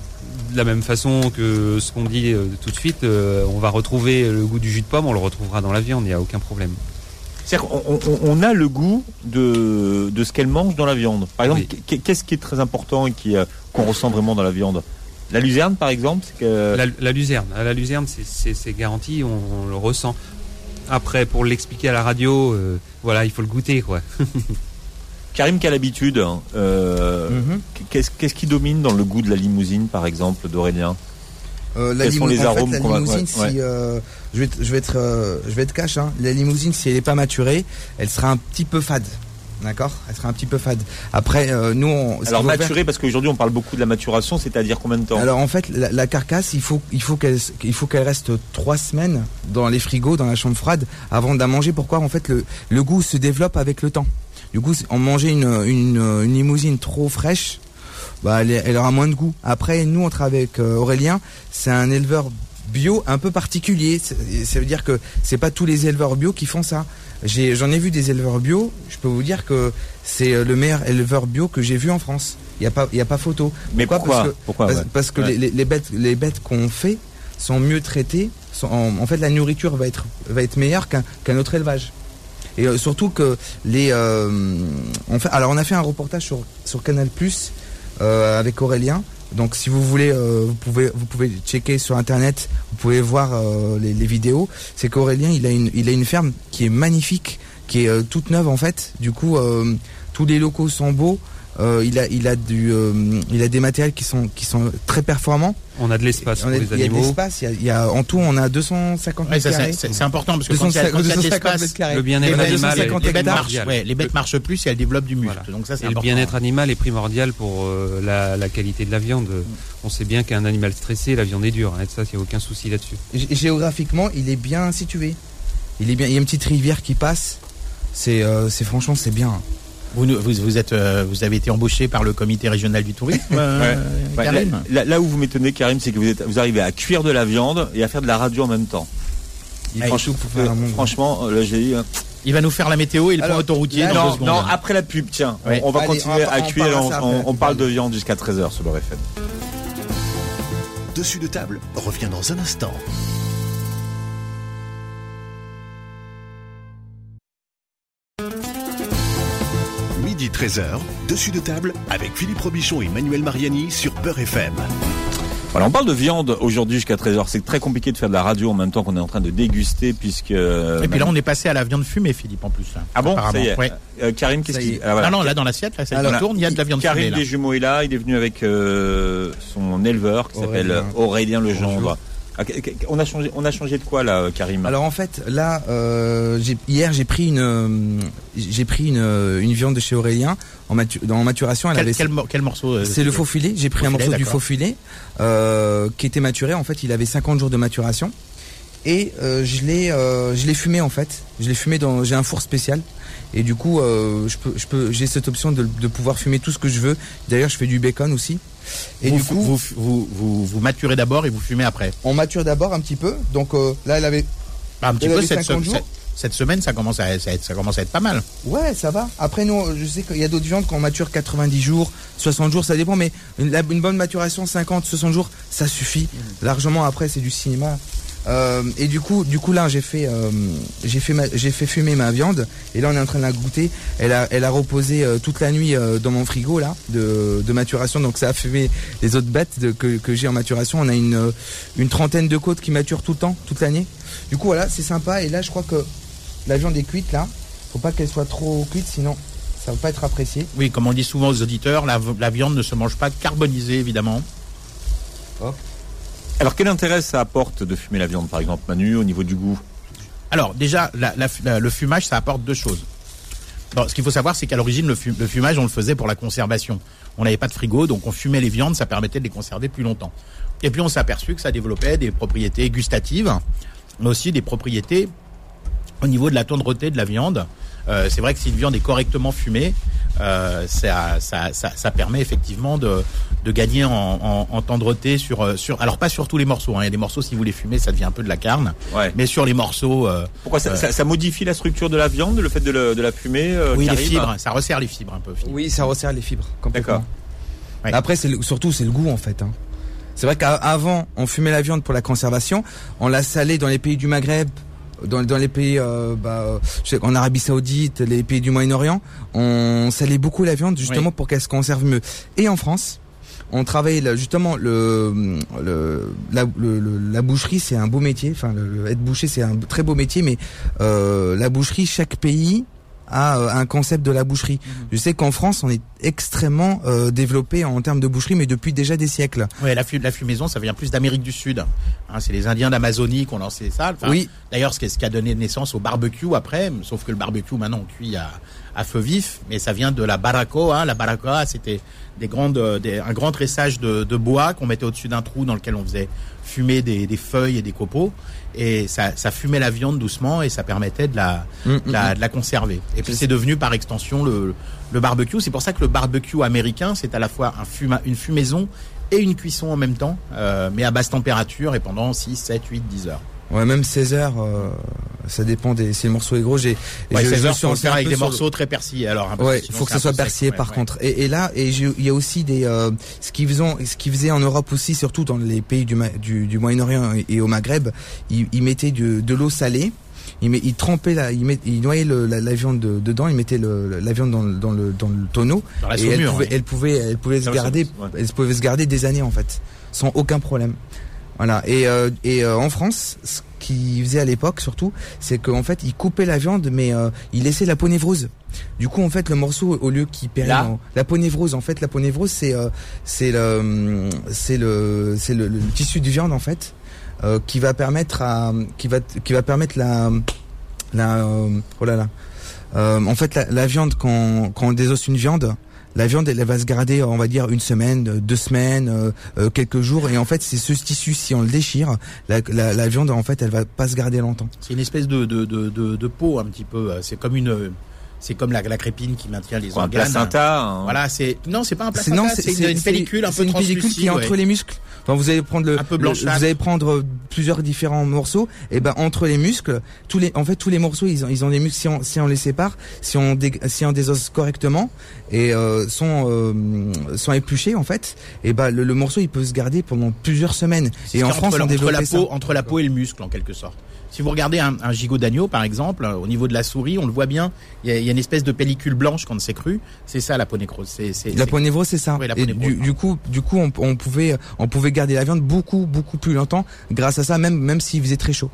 de la même façon que ce qu'on dit euh, tout de suite, euh, on va retrouver le goût du jus de pomme, on le retrouvera dans la viande, il n'y a aucun problème. C'est-à-dire qu'on on, on a le goût de, de ce qu'elle mange dans la viande. Par exemple, qu'est-ce qui est très important et qui, euh, qu'on ressent vraiment dans la viande? La luzerne, par exemple, c'est que... La, la luzerne, à la luzerne, c'est- garanti, on, on le ressent. Après, pour l'expliquer à la radio, euh, voilà, il faut le goûter, quoi. [laughs] Karim qui a l'habitude, hein, euh, Mhm. qu'est-ce, qu'est-ce qui domine dans le goût de la limousine, par exemple, d'Aurélien? Euh, la Quels sont les fait, arômes la qu'on va- limousine, ouais, si euh, je vais, être- je vais être, euh, je vais être cash, hein. La limousine, si elle est pas maturée, elle sera un petit peu fade. D'accord Elle sera un petit peu fade. Après, euh, nous, on, Alors faire- maturé, parce qu'aujourd'hui on parle beaucoup de la maturation, c'est-à-dire combien de temps Alors en fait, la, la carcasse, il faut, il faut qu'elle, il faut qu'elle reste trois semaines dans les frigos, dans la chambre froide, avant de la manger. Pourquoi En fait, le, le goût se développe avec le temps. Du coup, on mangeait une, une, une limousine trop fraîche, bah, elle, elle aura moins de goût. Après, nous, on travaille avec euh, Aurélien. C'est un éleveur bio un peu particulier. Ça veut dire que c'est pas tous les éleveurs bio qui font ça. J'en ai vu des éleveurs bio. Je peux vous dire que c'est euh, le meilleur éleveur bio que j'ai vu en France. Il y a pas, il a pas photo. Mais pourquoi Parce que, Pourquoi parce, ouais. parce que Ouais. les, les- les bêtes, les bêtes qu'on fait sont mieux traitées. sont- en, en fait, la nourriture va être, va être meilleure qu'un qu'un autre élevage. Et euh, surtout que les, euh, on fait, alors on a fait un reportage sur sur Canal Plus euh, avec Aurélien. Donc si vous voulez, euh, vous pouvez vous pouvez checker sur internet, vous pouvez voir euh, les, vidéos. C'est qu'Aurélien il a une il a une ferme qui est magnifique, qui est euh, toute neuve en fait. Du coup, tous les locaux sont beaux. Euh, il a il a du euh, il a des matériels qui sont qui sont très performants. On a de l'espace pour les il y a de animaux. l'espace. Il y a, il y a- en tout on a 250 Ouais, mètres ça, c'est- carrés. c'est c'est important parce que quand il y a, quand il y a de 250 l'espace, mètres carrés. Le bien-être les bêtes, animal, est- 250 les bêtes marchent, ouais, les bêtes marchent plus et elles développent du muscle. Voilà. Donc ça, c'est Et le bien-être animal est primordial pour euh, la, la qualité de la viande. On sait bien qu'un animal stressé, la viande est dure. hein, ça, il n'y a aucun souci là-dessus. Gé- Géographiquement, il est bien situé. Il est bien. Il y a une petite rivière qui passe. C'est, euh, c'est franchement, c'est bien. Vous, vous, vous êtes, euh, vous avez été embauché par le comité régional du tourisme, euh, Ouais, Karim là, où vous m'étonnez, Karim, c'est que vous, êtes, vous arrivez à cuire de la viande et à faire de la radio en même temps. Monde. franchement, euh, là, j'ai dit. Il va nous faire la météo et le Alors, point autoroutier là, dans deux Non, secondes. non, après la pub, tiens, Ouais. on, on va Allez, continuer on à on cuire. On, parle de viande jusqu'à 13h sur Beurre FM. Dessus de table revient dans un instant. 13h, dessus de table avec Philippe Robichon et Manuel Mariani sur Beurre FM. Voilà, on parle de viande aujourd'hui jusqu'à 13h. C'est très compliqué de faire de la radio en même temps qu'on est en train de déguster puisque. Et puis là, on est passé à la viande fumée, Philippe, en plus. hein, Ah bon? Ça y est. Ouais. Euh, Karim, qu'est-ce Ça y qui. Ah, voilà. Ah non, là, dans l'assiette, là, Alors, qui tourne, il y a de la viande Karim fumée. Là. Desjumeaux est là. Il est venu avec euh, son éleveur qui s'appelle euh, Aurélien Legendre. On a changé, on a changé de quoi là, Karim? Alors en fait, là, euh, j'ai- hier j'ai pris une, euh, j'ai pris une, euh, une viande de chez Aurélien en, matu- en maturation. Elle Quel, avait quel, mor- quel morceau euh, C'est le faux filet. J'ai pris un morceau du faux filet euh, qui était maturé. En fait, il avait 50 jours de maturation et euh, je l'ai, euh, je l'ai fumé en fait. Je l'ai fumé dans. J'ai un four spécial et du coup, euh, je peux, je peux, j'ai cette option de, de pouvoir fumer tout ce que je veux. D'ailleurs, je fais du bacon aussi. Et vous, du coup, vous, vous, vous, vous maturez d'abord et vous fumez après. on mature d'abord un petit peu. Donc euh, là, elle avait. Bah, un petit Elle peu cette, 50 se- cette, cette semaine, ça commence à, ça, ça commence à être pas mal. Ouais, ça va. Après, nous, je sais qu'il y a d'autres viandes qu'on mature 90 jours, 60 jours, ça dépend. Mais une, bonne maturation, 50, 60 jours, ça suffit. Largement, après, c'est du cinéma. Euh, et du coup, du coup là, j'ai fait, euh, j'ai fait, j'ai fait fumer ma viande. Et là, on est en train de la goûter. Elle a, elle a reposé euh, toute la nuit dans mon frigo là de, de maturation. Donc ça a fumé les autres bêtes que, que j'ai en maturation. On a une, une trentaine de côtes qui maturent tout le temps, toute l'année. Du coup, voilà, c'est sympa. Et là, je crois que la viande est cuite là. Faut pas qu'elle soit trop cuite, sinon ça va pas être apprécié. Oui, comme on dit souvent aux auditeurs, la, la viande ne se mange pas carbonisée, évidemment. Hop. Alors quel intérêt ça apporte de fumer la viande, par exemple, Manu, au niveau du goût? Alors déjà, le fumage, ça apporte deux choses. ce qu'il faut savoir, c'est qu'à l'origine, le, fumage, on le faisait pour la conservation. On n'avait pas de frigo, donc on fumait les viandes, ça permettait de les conserver plus longtemps. Et puis on s'est aperçu que ça développait des propriétés gustatives, mais aussi des propriétés au niveau de la tendreté de la viande. Euh, c'est vrai que si une viande est correctement fumée, euh, ça, ça, ça, permet effectivement de, de gagner en, en, tendreté sur, euh, sur. Alors pas sur tous les morceaux. Hein. Il y a des morceaux si vous les fumez, ça devient un peu de la carne. Ouais. Mais sur les morceaux. Pourquoi ça, ça, modifie la structure de la viande, le fait de, de la fumer Oui, les fibres. Ça resserre les fibres un peu. Oui, ça resserre les fibres. D'accord. Après, c'est surtout c'est le goût en fait. Hein. C'est vrai qu'avant, on fumait la viande pour la conservation. On la salait dans les pays du Maghreb dans, dans les pays, euh, bah, en Arabie Saoudite, les pays du Moyen-Orient, on salait beaucoup la viande justement pour qu'elle se conserve mieux. Et en France, on travaille justement le, le, la, la boucherie c'est un beau métier enfin le, être boucher c'est un très beau métier mais euh, la boucherie chaque pays à euh, un concept de la boucherie. Mhm. Je sais qu'en France, on est extrêmement euh, développé en termes de boucherie, mais depuis déjà des siècles. Oui, la, la fumaison, ça vient plus d'Amérique du Sud. Hein, c'est les Indiens d'Amazonie qui ont lancé ça. oui. D'ailleurs, ce qui a donné naissance au barbecue après, sauf que le barbecue maintenant on cuit à, à feu vif, mais ça vient de la baracoa. Hein. La baracoa, c'était des grandes, un grand tressage de, de bois qu'on mettait au-dessus d'un trou dans lequel on faisait fumer des, des, feuilles et des copeaux et ça, ça, fumait la viande doucement et ça permettait de la, mm, mm, la, mm. de la conserver. Et puis c'est devenu par extension le, le barbecue. C'est pour ça que le barbecue américain, c'est à la fois un fuma, une fumaison et une cuisson en même temps, euh, mais à basse température et pendant 6, 7, 8, 10 heures. Ouais, même 16 heures, euh, ça dépend des. Si le morceau est gros, j'ai. Ouais, 16 heures, faut faire avec des morceaux très persillés. Alors, ouais, il faut que ça soit persillé par contre. Et, et, là, et il y a aussi des. Euh, ce qu'ils faisaient, ce qu'ils faisaient en Europe aussi, surtout dans les pays du, du, du Moyen-Orient et, au Maghreb, ils, ils mettaient de, de l'eau salée. Ils, met, ils trempaient la, ils, met, ils noyaient le, la, la, viande de, dedans, ils mettaient le, la viande dans, dans, le, dans le tonneau. Dans et elle pouvait, elle pouvait, elle pouvait se garder, elle pouvait se garder des années en fait, sans aucun problème. Voilà. Et, euh, et euh, en France, ce qu'ils faisaient à l'époque surtout, c'est qu'en fait, ils coupaient la viande, mais euh, ils laissaient la peau névrose. Du coup, en fait, le morceau, au lieu qu'il perd la peau névrose, en fait, la peau névrose, c'est c'est le c'est le c'est le, tissu de viande en fait, qui va permettre à qui va qui va permettre la la oh là là. en fait, la, la viande quand quand on désosse une viande, la viande elle, va se garder on va dire une semaine deux semaines euh, euh, quelques jours. Et en fait c'est ce tissu si on le déchire la, la, viande en fait elle va pas se garder longtemps. C'est une espèce de de, de, de, peau un petit peu. C'est comme une c'est comme la, la, crépine qui maintient les organes. Un placenta. Hein. Voilà, c'est non, c'est pas un placenta, c'est une, pellicule un peu une pellicule qui est entre les muscles. Enfin, vous allez prendre le, un peu vous allez prendre plusieurs différents morceaux et ben entre les muscles, tous les en fait tous les morceaux ils ont ils ont des muscles si on si on les sépare, si on dé, si on désosse correctement et euh, sont euh, sont épluchés en fait, et ben le, le, morceau il peut se garder pendant plusieurs semaines. Et en France, on entre la peau entre la peau et le muscle en quelque sorte. Si vous regardez un, gigot d'agneau, par exemple, au niveau de la souris, on le voit bien. Il y a, une espèce de pellicule blanche quand c'est cru. C'est ça la peau nécrose. C'est, la peau névrose, c'est ça. du, coup, du coup, on, pouvait, on pouvait garder la viande beaucoup, beaucoup plus longtemps grâce à ça, même, même s'il faisait très chaud.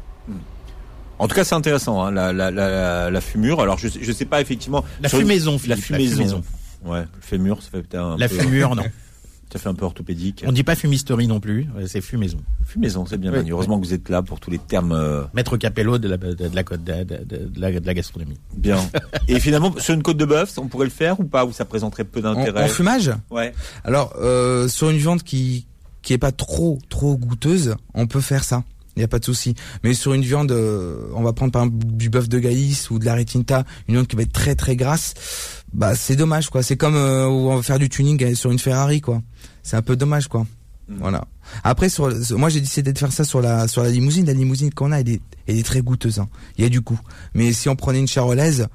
En tout cas, c'est intéressant, hein, la, la, la, la, fumure. Alors, je, je sais pas effectivement. La fumaison, La fumaison. Ouais, le fémur, ça fait peut-être un La fumure, non. [laughs] Ça fait un peu orthopédique. On dit pas fumisterie non plus, c'est fumaison. Fumaison, c'est bien. Heureusement que vous êtes là pour tous les termes. Euh, Maître Capello de la, de, la, de, la, de la gastronomie. Bien. [laughs] Et finalement, sur une côte de bœuf, on pourrait le faire ou pas Ou ça présenterait peu d'intérêt en, fumage Ouais. Alors, euh, sur une viande qui qui est pas trop trop goûteuse, on peut faire ça. Il n'y a pas de souci. Mais sur une viande, euh, on va prendre par exemple du bœuf de Gaïs ou de la retinta, une viande qui va être très très grasse bah c'est dommage quoi. C'est comme euh, on va faire du tuning sur une Ferrari quoi. C'est un peu dommage quoi. Mm. Voilà. Après sur, moi j'ai décidé de faire ça sur la sur la limousine. La limousine qu'on a elle est, elle est très goûteuse. Hein. Il y a du goût. Mais si on prenait une charolaise,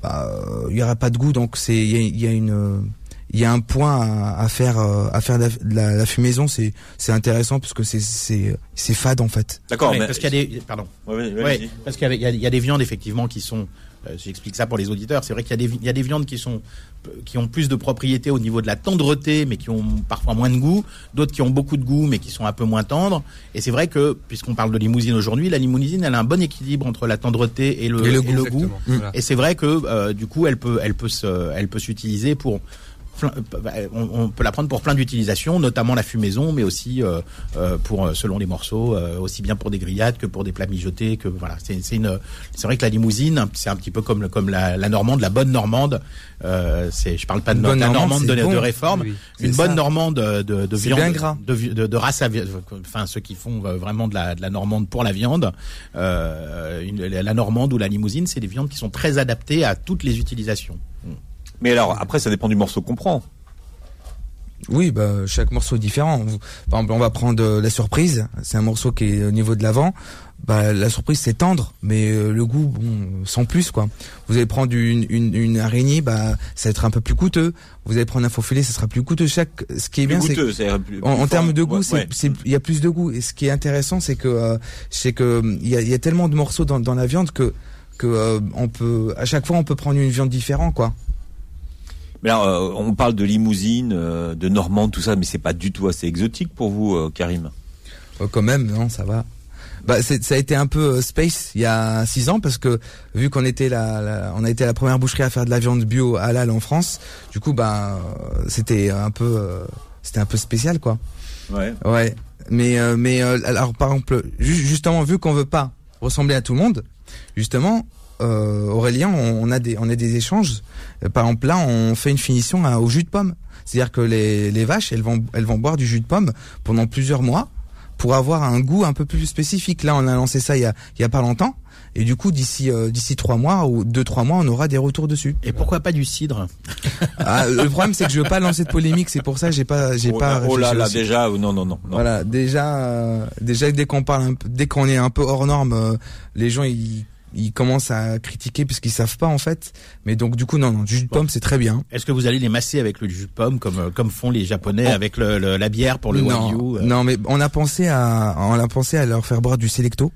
bah il y aurait pas de goût donc c'est il y a, y a, une il y a un point à, faire à faire la, la, fumaison, c'est c'est intéressant parce que c'est c'est c'est fade en fait. D'accord, mais, parce qu'il y a des pardon. Ouais, parce qu'il y, y, a des viandes effectivement qui sont euh, j'explique ça pour les auditeurs. C'est vrai qu'il y, y, a des viandes qui sont qui ont plus de propriétés au niveau de la tendreté, mais qui ont parfois moins de goût. D'autres qui ont beaucoup de goût, mais qui sont un peu moins tendres. Et c'est vrai que, puisqu'on parle de limousine aujourd'hui, la limousine, elle a un bon équilibre entre la tendreté et le, et le goût. Et, c'est vrai que euh, du coup, elle peut, elle peut se, elle peut s'utiliser pour euh, on, peut la prendre pour plein d'utilisations, notamment la fumaison, mais aussi euh, euh, pour selon les morceaux, aussi bien pour des grillades que pour des plats mijotés. Que voilà, c'est une, c'est vrai que la limousine, c'est un petit peu comme comme la, normande, la bonne normande. c'est, je parle pas de la normande, de, de, réforme, une bonne normande de, de viande, De, de, race, enfin ceux qui font vraiment de la, de la normande pour la viande. la normande ou la limousine, c'est des viandes qui sont très adaptées à toutes les utilisations. Mais alors, après, ça dépend du morceau qu'on prend. Oui, bah, chaque morceau est différent. Par exemple, on va prendre euh, la surprise. C'est un morceau qui est au niveau de l'avant. Bah, la surprise c'est tendre, mais euh, le goût, bon, sans plus quoi. Vous allez prendre une, une, une, araignée, bah, ça va être un peu plus coûteux. Vous allez prendre un faux filet, ça sera plus coûteux. Chaque, ce qui est bien, c'est en, en termes de goût, c'est, il y a plus de goût. Et ce qui est intéressant, c'est que, euh, c'est que il y a, y a, tellement de morceaux dans, dans la viande que, que on peut, à chaque fois, on peut prendre une viande différente quoi. Mais alors, euh, on parle de limousine, euh, de normande, tout ça, mais c'est pas du tout assez exotique pour vous, euh, Karim. Oh, quand même, non, ça va. Bah, ça a été un peu space il y a six ans parce que vu qu'on était la, on a été la première boucherie à faire de la viande bio halal en France, du coup, bah, c'était un peu, c'était un peu spécial, quoi. Ouais. Ouais. Mais, mais alors, par exemple, justement, vu qu'on veut pas ressembler à tout le monde, justement, euh, Aurélien, on, a des on a des échanges. Euh, par exemple, là, on fait une finition au jus de pomme. C'est-à-dire que les, les vaches, elles vont elles vont boire du jus de pomme pendant plusieurs mois pour avoir un goût un peu plus spécifique. Là, on a lancé ça il y a il y a pas longtemps. Et du coup, d'ici euh, d'ici trois mois ou deux trois mois, on aura des retours dessus. Et pourquoi pas du cidre? [laughs] Ah, Le problème, c'est que je veux pas lancer de polémique. C'est pour ça que j'ai pas j'ai oh, pas. Oh là là, déjà non non non. Voilà, déjà déjà dès qu'on parle un peu, dès qu'on est un peu hors norme, les gens ils ils commencent à critiquer puisqu'ils savent pas en fait. Mais donc du coup non non, du jus de pomme c'est très bien. Est-ce que vous allez les masser avec le jus de pomme comme euh, comme font les japonais avec le, la bière pour le non, wagyu euh? Non mais on a pensé à on a pensé à leur faire boire du Selecto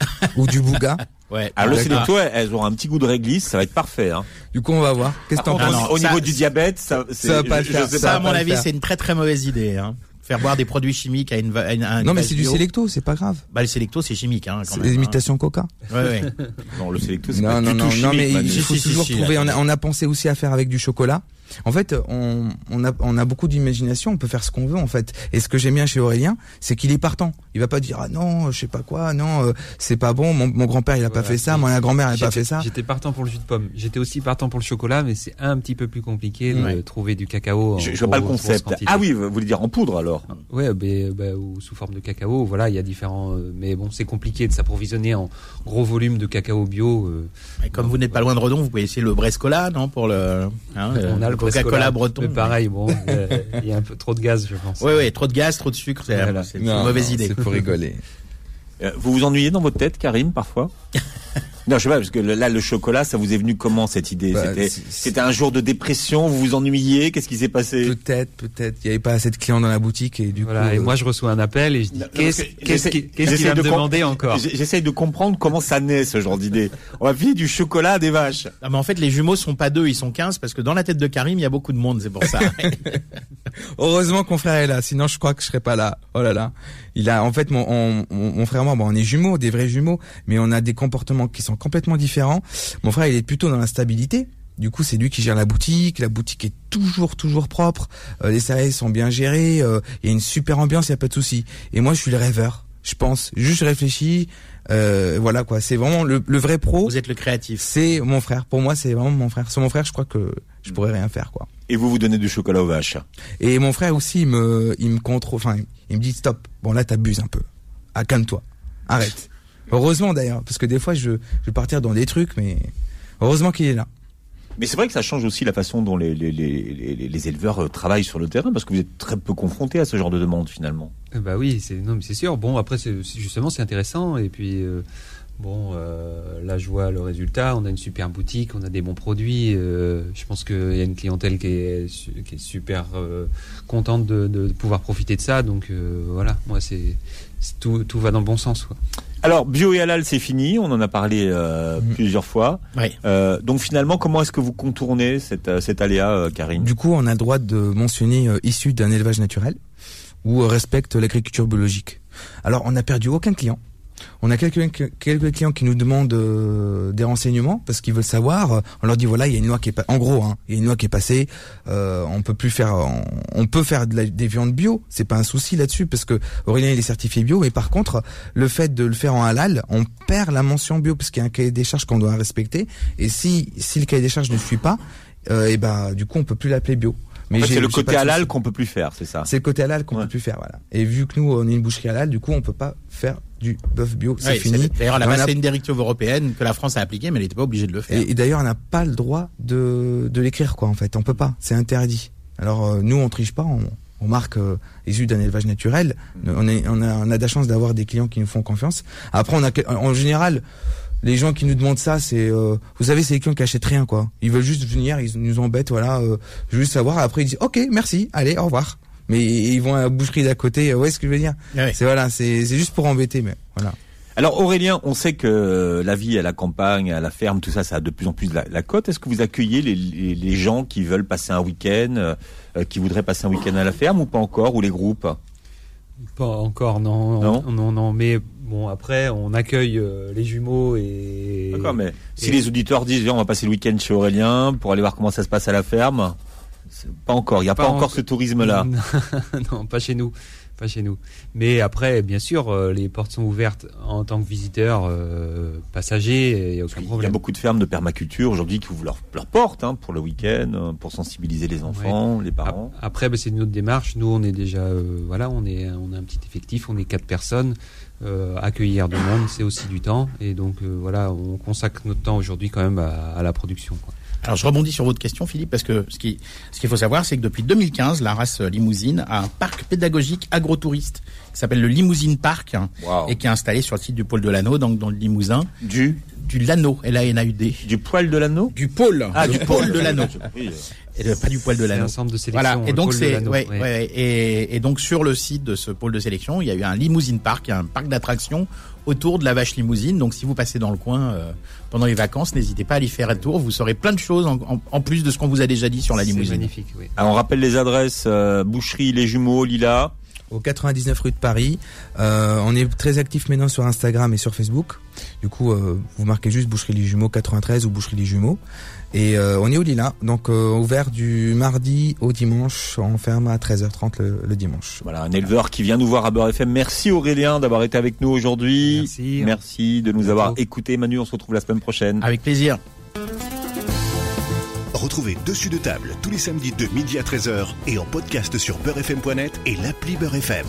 [laughs] ou du Bouga. Ouais. Alors le Selecto, elles auront un petit goût de réglisse, ça va être parfait. Hein. Du coup, on va voir. Qu'est-ce que t'en penses? Au niveau du diabète, ça, ça va pas le faire. Ça, à mon avis, c'est une très très mauvaise idée. Hein faire boire des produits chimiques à une, à Non mais c'est du Selecto, c'est pas grave. Bah le Selecto c'est chimique hein C'est l'imitation hein. Coca. Ouais, ouais. [laughs] non, le Selecto c'est pas non, du non, tout non, mais il faut toujours trouver on a, on a pensé aussi à faire avec du chocolat. En fait, on, on, a, on a beaucoup d'imagination, on peut faire ce qu'on veut en fait. Et ce que j'aime bien chez Aurélien, c'est qu'il est partant. Il va pas dire ah non, je sais pas quoi, non, euh, c'est pas bon. Mon, mon grand-père il a pas fait ça, ma grand-mère elle a pas fait ça. J'étais partant pour le jus de pomme. J'étais aussi partant pour le chocolat, mais c'est un petit peu plus compliqué de trouver du cacao. je, je vois pas le concept. Ah oui, vous voulez dire en poudre alors Ouais, ben, ben, ou sous forme de cacao. Voilà, il y a différents. Euh, mais bon, c'est compliqué de s'approvisionner en gros volume de cacao bio. Euh. Comme vous n'êtes pas loin de Redon, vous pouvez essayer le Brescola, non, pour le. Hein, on a le Coca-Cola breton pareil, bon, [laughs] il y a un peu trop de gaz, je pense. Oui, oui, trop de gaz, trop de sucre, c'est une mauvaise idée. C'est pour rigoler. Euh, vous vous ennuyez dans votre tête, Karim, parfois? [laughs] Non, je sais pas, parce que là, le chocolat, ça vous est venu comment cette idée? Bah, C'était un jour de dépression, vous vous ennuyez, qu'est-ce qui s'est passé? Peut-être, peut-être. Il n'y avait pas assez de clients dans la boutique et du voilà, coup. Et moi, je reçois un appel et je dis qu'est-ce qu'il va me demander encore? J'essaye de comprendre comment ça naît ce genre d'idée. On va filer du chocolat à des vaches. Non, mais en fait, les jumeaux sont pas deux, ils sont 15 parce que dans la tête de Karim, il y a beaucoup de monde, c'est pour ça. [laughs] Heureusement qu'on frère est là, sinon je crois que je serais pas là. Oh là là. Il a, en fait, mon, mon frère et moi, bon, on est jumeaux, des vrais jumeaux, mais on a des comportements qui sont complètement différents. Mon frère, il est plutôt dans la stabilité. Du coup, c'est lui qui gère la boutique. La boutique est toujours, toujours propre. Euh, les salariés sont bien gérés. Euh, il y a une super ambiance, il y a pas de souci. Et moi, je suis le rêveur. Je pense, juste je réfléchis. Euh, voilà quoi. C'est vraiment le, vrai pro. Vous êtes le créatif. C'est mon frère. Pour moi, c'est vraiment mon frère. Sans mon frère, je crois que je pourrais rien faire quoi. Et vous vous donnez du chocolat aux vaches. Et mon frère aussi, il me, il me contrôle. Enfin, il me dit stop. Bon là, t'abuses un peu. Ah, calme-toi. Arrête. Heureusement d'ailleurs, parce que des fois je, je vais partir dans des trucs, mais heureusement qu'il est là. Mais c'est vrai que ça change aussi la façon dont les, les, les, les, éleveurs euh, travaillent sur le terrain, parce que vous êtes très peu confrontés à ce genre de demande finalement. Bah oui, c'est non mais c'est sûr. Bon après c'est justement c'est intéressant et puis. Euh, Bon, euh, là, je vois le résultat. On a une super boutique, on a des bons produits. Euh, je pense qu'il y a une clientèle qui est, qui est super euh, contente de, de, pouvoir profiter de ça. Donc euh, voilà, moi, c'est tout, tout va dans le bon sens. Quoi. Alors, bio et halal, c'est fini. On en a parlé euh, mmh. plusieurs fois. Oui. Euh, donc finalement, comment est-ce que vous contournez cette, cet aléa, Karine? Du coup, on a le droit de mentionner issu d'un élevage naturel ou respecte l'agriculture biologique. Alors, on n'a perdu aucun client. On a quelques, quelques clients qui nous demandent euh, des renseignements parce qu'ils veulent savoir. On leur dit voilà, il y a une loi qui est en gros, hein, il y a une loi qui est passée. Euh, on peut plus faire, on, peut faire de la, des viandes bio. C'est pas un souci là-dessus parce que Aurélien il est certifié bio. Mais par contre, le fait de le faire en halal, on perd la mention bio parce qu'il y a un cahier des charges qu'on doit respecter. Et si si le cahier des charges ne suit pas, euh, et ben du coup on peut plus l'appeler bio. Mais c'est le côté halal qu'on peut plus faire, c'est ça. C'est le côté halal qu'on peut plus faire, voilà. Et vu que nous on est une boucherie halal, du coup on peut pas faire du bœuf bio, c'est fini. D'ailleurs, la c'est une directive européenne que la France a appliquée, mais elle n'était pas obligée de le faire. Et, d'ailleurs, on n'a pas le droit de, de l'écrire, quoi, en fait. On peut pas, c'est interdit. Alors, euh, nous, on triche pas, on, on marque euh, issu d'un élevage naturel. On, est, on, a, on a de la chance d'avoir des clients qui nous font confiance. Après, on a, en général, les gens qui nous demandent ça, c'est, euh, vous savez, c'est les clients qui achètent rien, quoi. Ils veulent juste venir, ils nous embêtent, voilà, euh, juste savoir. Après, ils disent, ok, merci, allez, au revoir mais ils vont à la boucherie d'à côté. Ouais, ce que je veux dire. Ah c'est voilà, c'est juste pour embêter, mais voilà. Alors Aurélien, on sait que la vie à la campagne, à la ferme, tout ça, ça a de plus en plus la, la cote. Est-ce que vous accueillez les, les, les, gens qui veulent passer un week-end, euh, qui voudraient passer un week-end à la ferme ou pas encore, ou les groupes Pas encore, non, non, non, non, mais bon après on accueille euh, les jumeaux et. D'accord, mais si les auditeurs disent on va passer le week-end chez Aurélien pour aller voir comment ça se passe à la ferme. Pas encore, il n'y a pas, encore ce tourisme-là. [laughs] non, pas chez nous, pas chez nous. Mais après, bien sûr, euh, les portes sont ouvertes en tant que visiteur, euh, passager, il n'y a aucun problème. Il y a beaucoup de fermes de permaculture aujourd'hui qui ouvrent leurs leur portes hein, pour le week-end, euh, pour sensibiliser les enfants, les parents. Après, bah, c'est une autre démarche. Nous, on est déjà, voilà, on est, on a un petit effectif, on est quatre personnes. accueillir du monde, c'est aussi du temps, et donc voilà, on consacre notre temps aujourd'hui quand même à, à la production. Quoi. Alors je rebondis sur votre question, Philippe, parce que ce qui ce qu'il faut savoir, c'est que depuis 2015, la race limousine a un parc pédagogique agrotouriste qui s'appelle le Limousine Park et qui est installé sur le site du pôle de l'Anneau, donc dans le Limousin. Du du Lano, L-A-N-A-U-D. Du poil de l'anneau Du pôle. Ah, du pôle de l'anneau. [laughs] Et pas du poil de l'anneau. un centre de sélection. Voilà. Et donc c'est, ouais, ouais. Et, et, donc sur le site de ce pôle de sélection, il y a eu un limousine park, un parc d'attractions autour de la vache limousine. Donc si vous passez dans le coin euh, pendant les vacances, n'hésitez pas à aller faire un tour. Vous saurez plein de choses en, en, plus de ce qu'on vous a déjà dit sur la limousine. magnifique. Oui. Alors on rappelle les adresses euh, Boucherie Les Jumeaux Lila. Au 99 rue de Paris. Euh, on est très actif maintenant sur Instagram et sur Facebook. Du coup, euh, vous marquez juste Boucherie Les Jumeaux 93 ou Boucherie Les Jumeaux. Et euh, on est au Lila, donc euh, ouvert du mardi au dimanche, on ferme à 13h30 le, le, dimanche. Voilà, un éleveur qui vient nous voir à Beurre FM. Merci Aurélien d'avoir été avec nous aujourd'hui. Merci. Merci de nous avoir écoutés. Manu, on se retrouve la semaine prochaine. Avec plaisir. Retrouvez Dessus de table tous les samedis de midi à 13h et en podcast sur beurrefm.net et l'appli Beurre FM.